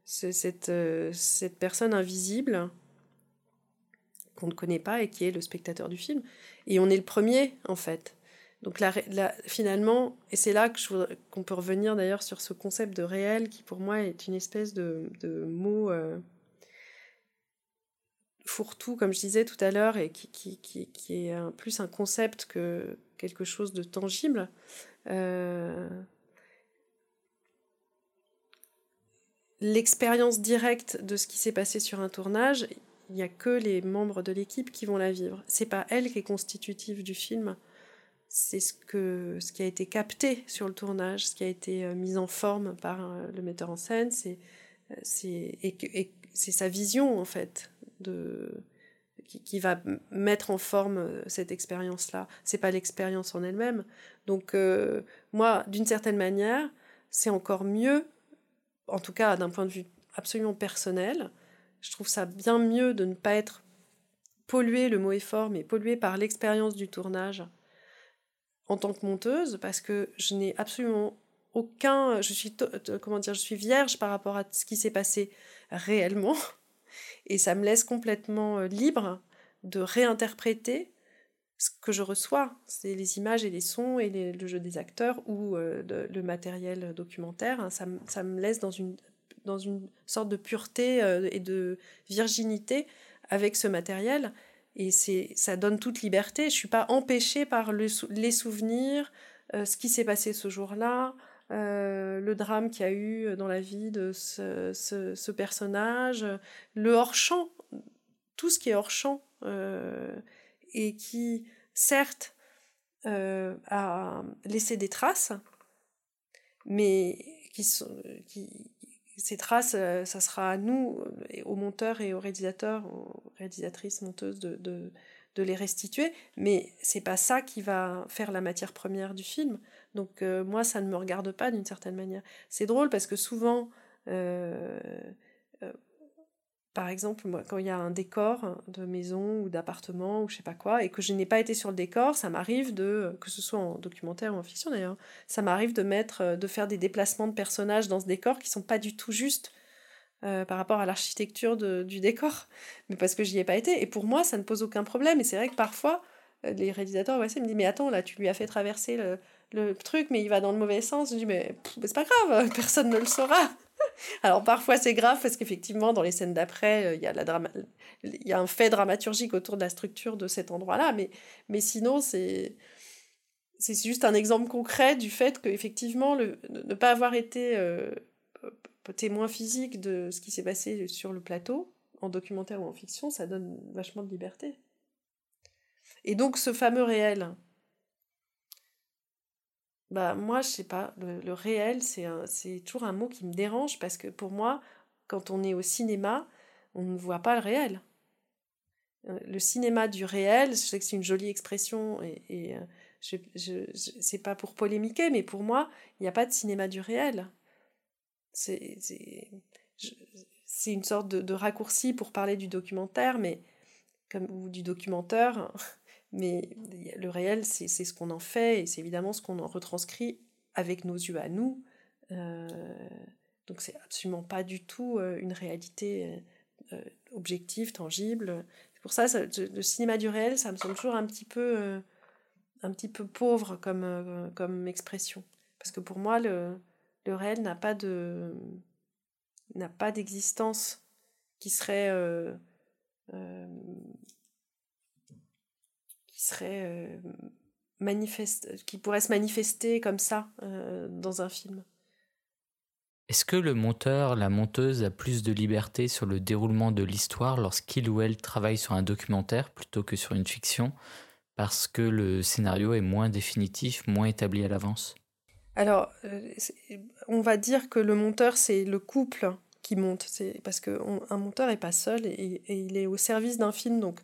cette, euh, cette personne invisible qu'on ne connaît pas et qui est le spectateur du film. Et on est le premier, en fait. Donc finalement, et c'est là qu'on peut revenir d'ailleurs sur ce concept de réel qui pour moi est une espèce de, de mot... Euh, fourre-tout, comme je disais tout à l'heure, et qui, est plus un concept que quelque chose de tangible. Euh, l'expérience directe de ce qui s'est passé sur un tournage, il n'y a que les membres de l'équipe qui vont la vivre. C'est pas elle qui est constitutive du film. C'est ce, que, ce qui a été capté sur le tournage, ce qui a été euh, mis en forme par euh, le metteur en scène, c'est sa vision en fait de, qui, va mettre en forme euh, cette expérience-là. C'est pas l'expérience en elle-même. Donc euh, moi, d'une certaine manière, c'est encore mieux, en tout cas d'un point de vue absolument personnel, je trouve ça bien mieux de ne pas être pollué, le mot est fort, mais pollué par l'expérience du tournage en tant que monteuse, parce que je n'ai absolument aucun, je suis, comment dire, je suis vierge par rapport à ce qui s'est passé réellement. Et ça me laisse complètement euh, libre de réinterpréter ce que je reçois, c'est les images et les sons et le jeu des acteurs ou euh, le matériel documentaire. Hein. ça, me laisse dans une, dans une sorte de pureté euh, et de virginité avec ce matériel. Et ça donne toute liberté. Je suis pas empêchée par les souvenirs, ce qui s'est passé ce jour-là, euh, le drame qu'il y a eu dans la vie de ce, personnage, le hors-champ, tout ce qui est hors-champ, euh, et qui, certes, euh, a laissé des traces, mais qui, qui ces traces, ça sera à nous, aux monteurs et aux réalisateurs, aux réalisatrices, monteuses, de, de, de les restituer, mais c'est pas ça qui va faire la matière première du film. Donc euh, moi, ça ne me regarde pas d'une certaine manière. C'est drôle parce que souvent, euh, euh, par exemple, moi, quand il y a un décor de maison ou d'appartement ou je sais pas quoi, et que je n'ai pas été sur le décor, ça m'arrive de, que ce soit en documentaire ou en fiction d'ailleurs, ça m'arrive de mettre, de faire des déplacements de personnages dans ce décor qui sont pas du tout justes. par rapport à l'architecture du décor, mais parce que j'y ai pas été. Et pour moi, ça ne pose aucun problème. Et c'est vrai que parfois, les réalisateurs ouais, ça me disent Mais attends, là, tu lui as fait traverser le, le truc, mais il va dans le mauvais sens. Je dis, mais, c'est pas grave, *laughs* personne ne le saura. *laughs* Alors parfois c'est grave parce qu'effectivement dans les scènes d'après euh, il y a la drama... il y a un fait dramaturgique autour de la structure de cet endroit-là mais mais sinon c'est c'est juste un exemple concret du fait qu'effectivement le ne pas avoir été euh, témoin physique de ce qui s'est passé sur le plateau en documentaire ou en fiction ça donne vachement de liberté. Et donc ce fameux réel bah moi je sais pas le, réel c'est toujours un mot qui me dérange parce que pour moi quand on est au cinéma on ne voit pas le réel euh, le cinéma du réel je sais que c'est une jolie expression et, et euh, je, c'est pas pour polémiquer, mais pour moi, il n'y a pas de cinéma du réel. C'est une sorte de, de, raccourci pour parler du documentaire, mais comme ou du documentaire, mais le réel, c'est ce qu'on en fait et c'est évidemment ce qu'on en retranscrit avec nos yeux à nous. Euh, donc c'est absolument pas du tout euh, une réalité euh, objective, tangible. C'est pour ça, le cinéma du réel, ça me semble toujours un petit peu, un petit peu pauvre comme, comme expression. Parce que pour moi, le, le réel n'a pas de n'a pas d'existence qui serait qui serait manifeste, qui pourrait se manifester comme ça dans un film. Est-ce que le monteur, la monteuse a plus de liberté sur le déroulement de l'histoire lorsqu'il ou elle travaille sur un documentaire plutôt que sur une fiction parce que le scénario est moins définitif, moins établi à l'avance? Alors, euh, on va dire que le monteur, c'est le couple qui monte. C'est parce qu'un monteur n'est pas seul et, et, il est au service d'un film. Donc,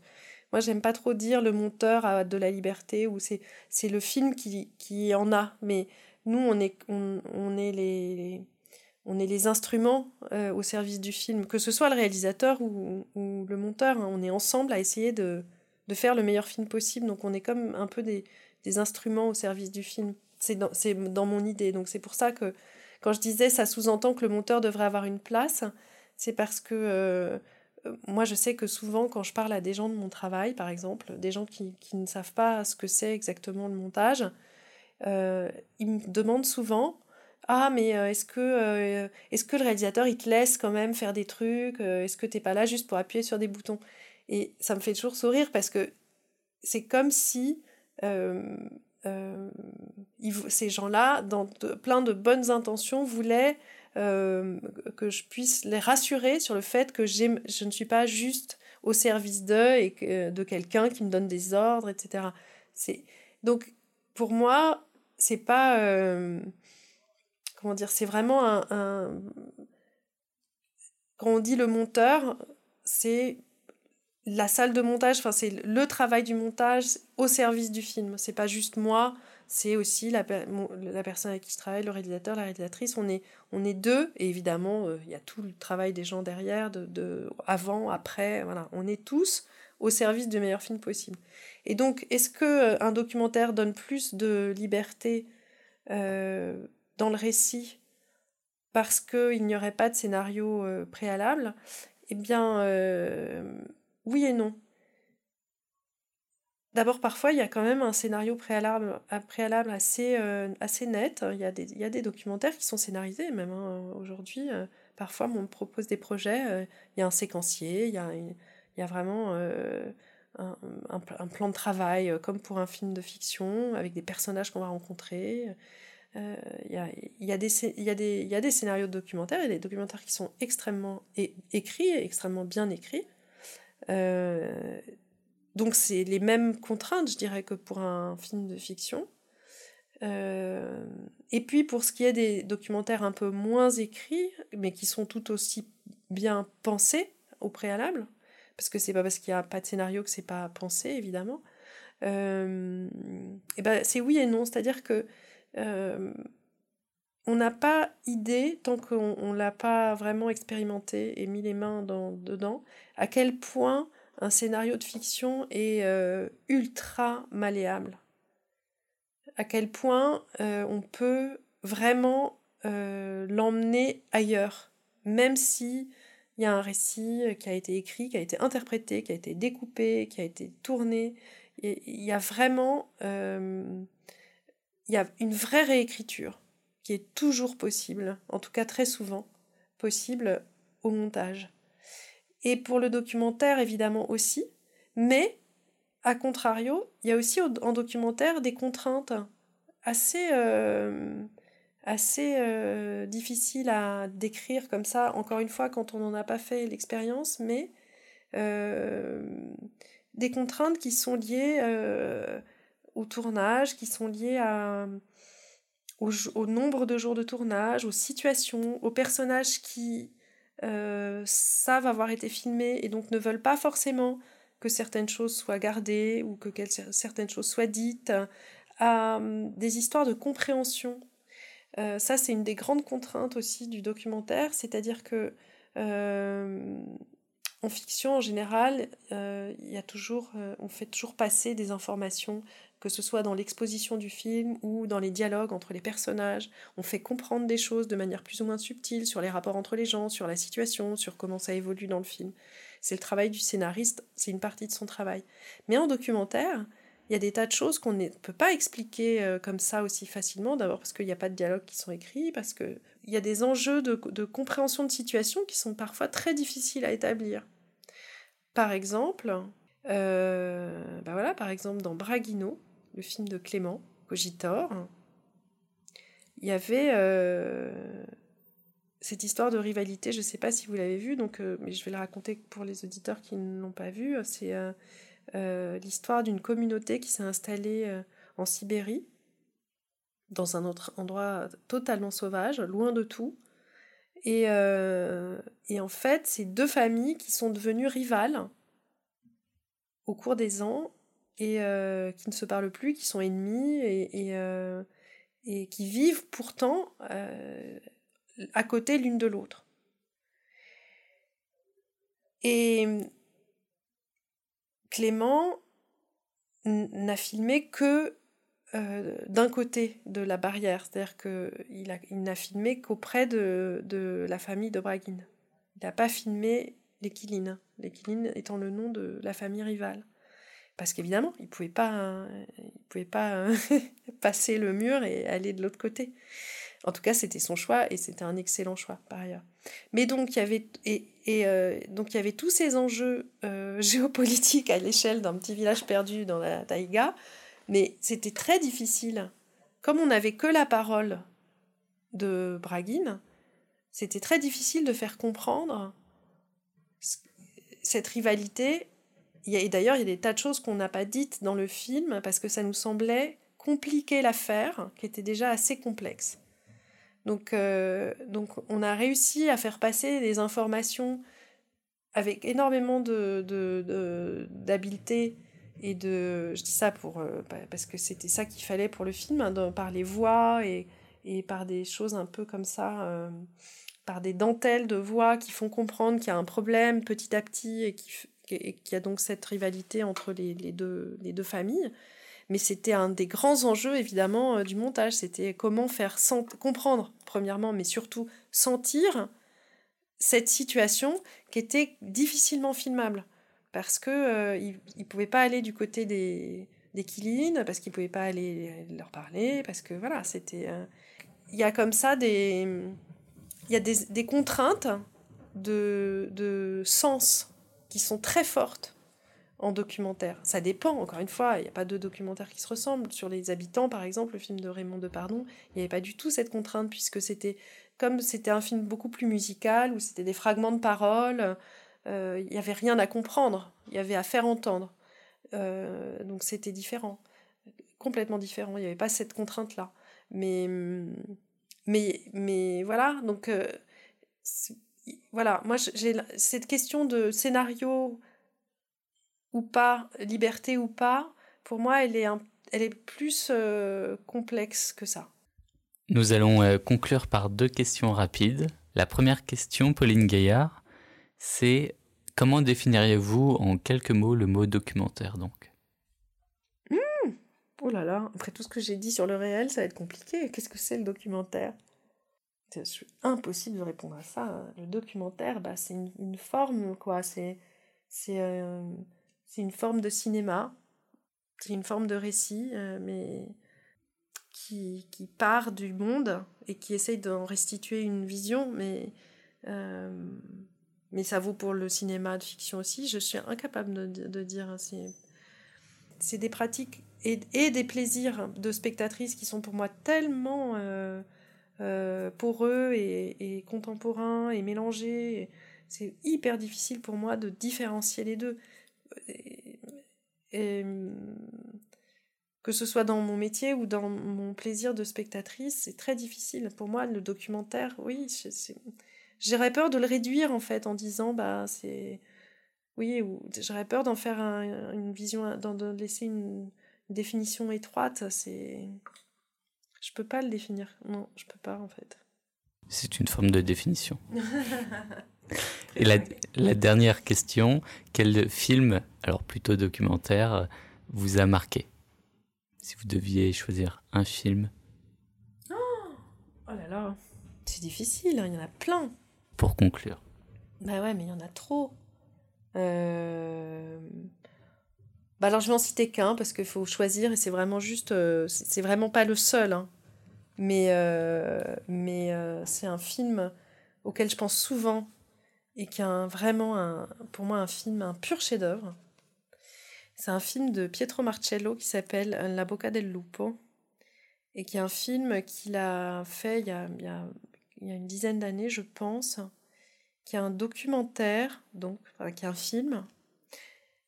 moi, j'aime pas trop dire le monteur a de la liberté ou c'est le film qui, qui en a. Mais nous, on est, on, on est les on est les instruments euh, au service du film, que ce soit le réalisateur ou, le monteur. Hein. on est ensemble à essayer de, de, faire le meilleur film possible. Donc on est comme un peu des, des instruments au service du film. C'est dans, dans, mon idée. Donc c'est pour ça que quand je disais ça sous-entend que le monteur devrait avoir une place, c'est parce que euh, moi je sais que souvent quand je parle à des gens de mon travail, par exemple, des gens qui, qui ne savent pas ce que c'est exactement le montage, euh, ils me demandent souvent ah mais euh, est-ce que euh, est-ce que le réalisateur il te laisse quand même faire des trucs euh, est-ce que t'es pas là juste pour appuyer sur des boutons? Et ça me fait toujours sourire parce que c'est comme si ces gens-là dans plein de bonnes intentions voulaient que je puisse les rassurer sur le fait que je ne suis pas juste au service d'eux et de quelqu'un qui me donne des ordres etc c'est donc pour moi c'est pas comment dire, c'est vraiment un, Quand on dit le monteur, c'est la salle de montage, enfin c'est le travail du montage au service du film. C'est pas juste moi, c'est aussi la, la, personne avec qui je travaille, le réalisateur, la réalisatrice. On est, on est deux, et évidemment, euh, il y a tout le travail des gens derrière, de, avant, après, voilà. On est tous au service du meilleur film possible. Et donc, est-ce que euh, un documentaire donne plus de liberté euh, dans le récit parce qu'il n'y aurait pas de scénario préalable? Eh bien, oui et non. D'abord, parfois, il y a quand même un scénario préalable, assez, euh, assez net. Il y, a des, il documentaires qui sont scénarisés, même hein, aujourd'hui. parfois, on propose des projets, il y a un séquencier, il y a, il vraiment un, plan de travail, comme pour un film de fiction, avec des personnages qu'on va rencontrer. Il y, a, des, des, y a scénarios de documentaires et des documentaires qui sont extrêmement écrits, extrêmement bien écrits. Donc c'est les mêmes contraintes, je dirais, que pour un film de fiction. Euh, et puis pour ce qui est des documentaires un peu moins écrits, mais qui sont tout aussi bien pensés au préalable, parce que c'est pas parce qu'il n'y a pas de scénario que c'est pas pensé, évidemment. Euh, et ben c'est oui et non, c'est-à-dire que euh, on n'a pas idée, tant qu'on ne l'a pas vraiment expérimenté et mis les mains dans, dedans, à quel point un scénario de fiction est euh, ultra malléable. À quel point euh, on peut vraiment l'emmener ailleurs, même si il y a un récit qui a été écrit, qui a été interprété, qui a été découpé, qui a été tourné. Il y a vraiment il y a une vraie réécriture qui est toujours possible, en tout cas très souvent possible au montage. Et pour le documentaire, évidemment aussi, mais à contrario, il y a aussi en documentaire des contraintes assez, euh, assez euh, difficiles à décrire comme ça, encore une fois, quand on n'en a pas fait l'expérience, mais euh, des contraintes qui sont liées au tournage, qui sont liés à, au, nombre de jours de tournage, aux situations, aux personnages qui savent avoir été filmés et donc ne veulent pas forcément que certaines choses soient gardées ou que certaines choses soient dites, à hum, des histoires de compréhension. Euh, ça, c'est une des grandes contraintes aussi du documentaire, c'est-à-dire que euh, en fiction, en général, euh, y a toujours, on fait toujours passer des informations, que ce soit dans l'exposition du film ou dans les dialogues entre les personnages. On fait comprendre des choses de manière plus ou moins subtile sur les rapports entre les gens, sur la situation, sur comment ça évolue dans le film. C'est le travail du scénariste, c'est une partie de son travail. Mais en documentaire, il y a des tas de choses qu'on ne peut pas expliquer euh, comme ça aussi facilement. D'abord parce qu'il n'y a pas de dialogue qui sont écrits, parce qu'il y a des enjeux de, compréhension de situation qui sont parfois très difficiles à établir. Par exemple, bah voilà, par exemple dans Braguino, le film de Clément Cogitor, il y avait euh, cette histoire de rivalité. Je ne sais pas si vous l'avez vu, donc, mais je vais le raconter pour les auditeurs qui ne l'ont pas vu. C'est euh, l'histoire d'une communauté qui s'est installée euh, en Sibérie, dans un autre endroit totalement sauvage, loin de tout. Et, euh, et en fait, c'est deux familles qui sont devenues rivales au cours des ans et qui ne se parlent plus, qui sont ennemies et, et, et qui vivent pourtant à côté l'une de l'autre. Et Clément n'a filmé que euh, d'un côté de la barrière, c'est-à-dire qu'il il n'a filmé qu'auprès de, la famille de Braguin. Il n'a pas filmé les Quilines, les Quilines étant le nom de la famille rivale. Parce qu'évidemment, il ne pouvait pas, pouvait pas *laughs* passer le mur et aller de l'autre côté. En tout cas, c'était son choix et c'était un excellent choix par ailleurs. Mais donc il y avait et, euh, donc il y avait tous ces enjeux euh, *laughs* géopolitiques à l'échelle d'un petit village perdu dans la taïga, mais c'était très difficile. Comme on n'avait que la parole de Braguin, c'était très difficile de faire comprendre cette rivalité. Et d'ailleurs, il y a des tas de choses qu'on n'a pas dites dans le film parce que ça nous semblait compliquer l'affaire, qui était déjà assez complexe. Donc, euh, donc on a réussi à faire passer des informations avec énormément de, d'habileté et de... Je dis ça pour, euh, parce que c'était ça qu'il fallait pour le film, hein, par les voix et, et, par des choses un peu comme ça, euh, par des dentelles de voix qui font comprendre qu'il y a un problème petit à petit et qu'il y a donc cette rivalité entre les, deux, les deux familles. Mais c'était un des grands enjeux, évidemment, euh, du montage. C'était comment faire comprendre, premièrement, mais surtout sentir cette situation qui était difficilement filmable. Parce que euh, il, pouvait pas aller du côté des, des parce qu'il pouvait pas aller leur parler, parce que voilà, c'était. Euh, il y a comme ça des. Il y a des, contraintes de sens qui sont très fortes en documentaire. Ça dépend, encore une fois, il n'y a pas deux documentaires qui se ressemblent. Sur les habitants, par exemple, le film de Raymond Depardon, il n'y avait pas du tout cette contrainte, puisque c'était comme c'était un film beaucoup plus musical, où c'était des fragments de paroles, euh, il n'y avait rien à comprendre, il y avait à faire entendre. Euh, donc c'était différent, complètement différent, il n'y avait pas cette contrainte-là. Mais, mais, mais voilà, donc euh, voilà, moi j'ai cette question de scénario ou pas, liberté ou pas, pour moi, elle est, elle est plus euh, complexe que ça. Nous allons euh, conclure par deux questions rapides. La première question, Pauline Gaillard, c'est comment définiriez-vous en quelques mots le mot documentaire donc? Mmh Oh là là, après tout ce que j'ai dit sur le réel, ça va être compliqué. Qu'est-ce que c'est le documentaire? C'est impossible de répondre à ça. Le documentaire, bah, c'est une, forme, quoi. C'est, euh, une forme de cinéma, c'est une forme de récit, euh, mais qui, qui, part du monde et qui essaye d'en restituer une vision, mais, euh, mais ça vaut pour le cinéma de fiction aussi. Je suis incapable de, de dire. Hein, c'est des pratiques et, et, des plaisirs de spectatrices qui sont pour moi tellement euh, poreux et, et, contemporains et mélangés. C'est hyper difficile pour moi de différencier les deux que ce soit dans mon métier ou dans mon plaisir de spectatrice, c'est très difficile. Pour moi, le documentaire, oui, j'aurais peur de le réduire en fait en disant, bah c'est. Oui, ou j'aurais peur d'en faire une vision, d'en laisser une, définition étroite. C'est, je peux pas le définir. Non, je peux pas en fait. C'est une forme de définition. *laughs* Et la, la, dernière question, quel film, alors plutôt documentaire, vous a marqué? Si vous deviez choisir un film. Oh, oh là là, c'est difficile, hein, il y en a plein. Pour conclure. Bah ouais, mais il y en a trop. Euh... Bah alors je vais en citer qu'un parce qu'il faut choisir et c'est vraiment juste, euh, c'est vraiment pas le seul. Hein. Mais, euh, mais euh, c'est un film auquel je pense souvent et qui a vraiment un, pour moi un film, un pur chef-d'œuvre. C'est un film de Pietro Marcello qui s'appelle La Bocca del Lupo et qui est un film qu'il a fait il y a, il y a, une dizaine d'années, je pense, qui est un documentaire, donc qui est un film,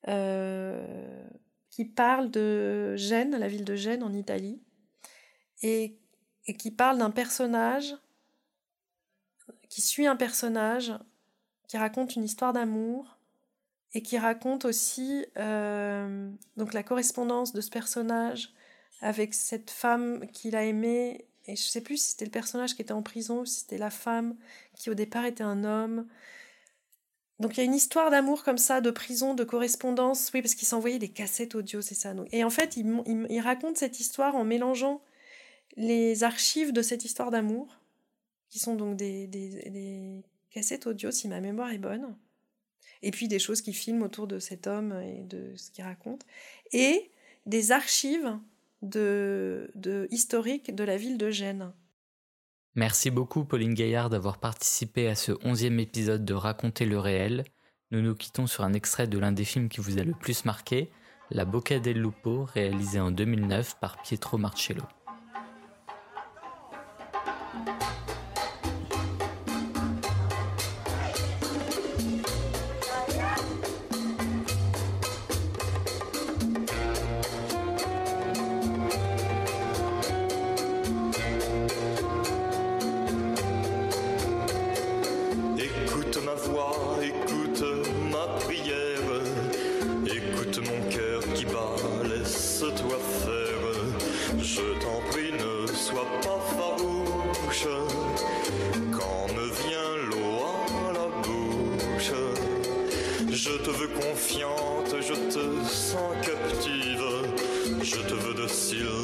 euh, qui parle de Gênes, la ville de Gênes en Italie, et, et qui parle d'un personnage, qui suit un personnage, qui raconte une histoire d'amour, et qui raconte aussi euh, donc la correspondance de ce personnage avec cette femme qu'il a aimée et je sais plus si c'était le personnage qui était en prison ou si c'était la femme qui au départ était un homme. Donc il y a une histoire d'amour comme ça, de prison, de correspondance, oui, parce qu'il s'envoyait des cassettes audio, c'est ça. Et en fait, il, raconte cette histoire en mélangeant les archives de cette histoire d'amour, qui sont donc des, cassettes audio, si ma mémoire est bonne, et puis des choses qu'il filme autour de cet homme et de ce qu'il raconte, et des archives de, de historique de la ville de Gênes. Merci beaucoup Pauline Gaillard d'avoir participé à ce onzième épisode de Raconter le réel. Nous nous quittons sur un extrait de l'un des films qui vous a le plus marqué, La Bocca del Lupo, réalisé en 2009 par Pietro Marcello. Laisse-toi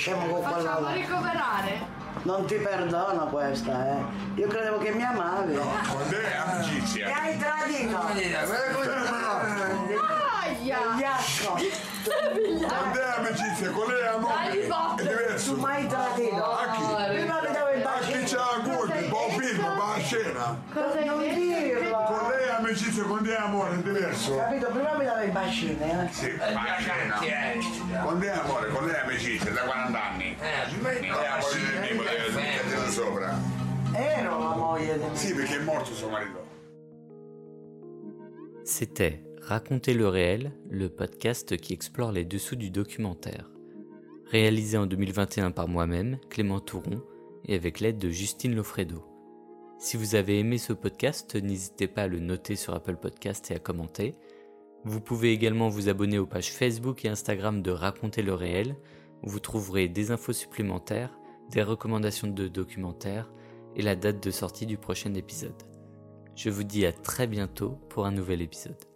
scemo con quella Facciamo là. ricoverare. Non ti perdono questa, eh. Io credevo che mi amavi. No, con te amicizia. Mi hai tradito. Aia! Vigliacco. Con te amicizia, con lei amore. È diverso. Tu mai tradito. A chi? Prima mi davo il A chi c'ha la colpa? Buon film, buona scena. Cosa non dirlo? Con lei amicizia, con amore, è diverso. Capito? Prima mi dava il bacino, eh. Sì, ma scena. Con te amore, con lei amicizia, da 40 anni. Eh, la moglie del Nimo, deve sopra. Ero la moglie del Sì, perché è morto suo marito. C'était Raconter le réel, le podcast qui explore les dessous du documentaire. Réalisé en 2021 par moi-même, Clément Touron, et avec l'aide de Justine Lofredo. Si vous avez aimé ce podcast, n'hésitez pas à le noter sur Apple Podcast et à commenter. Vous pouvez également vous abonner aux pages Facebook et Instagram de Raconter le réel, où vous trouverez des infos supplémentaires, des recommandations de documentaires et la date de sortie du prochain épisode. Je vous dis à très bientôt pour un nouvel épisode.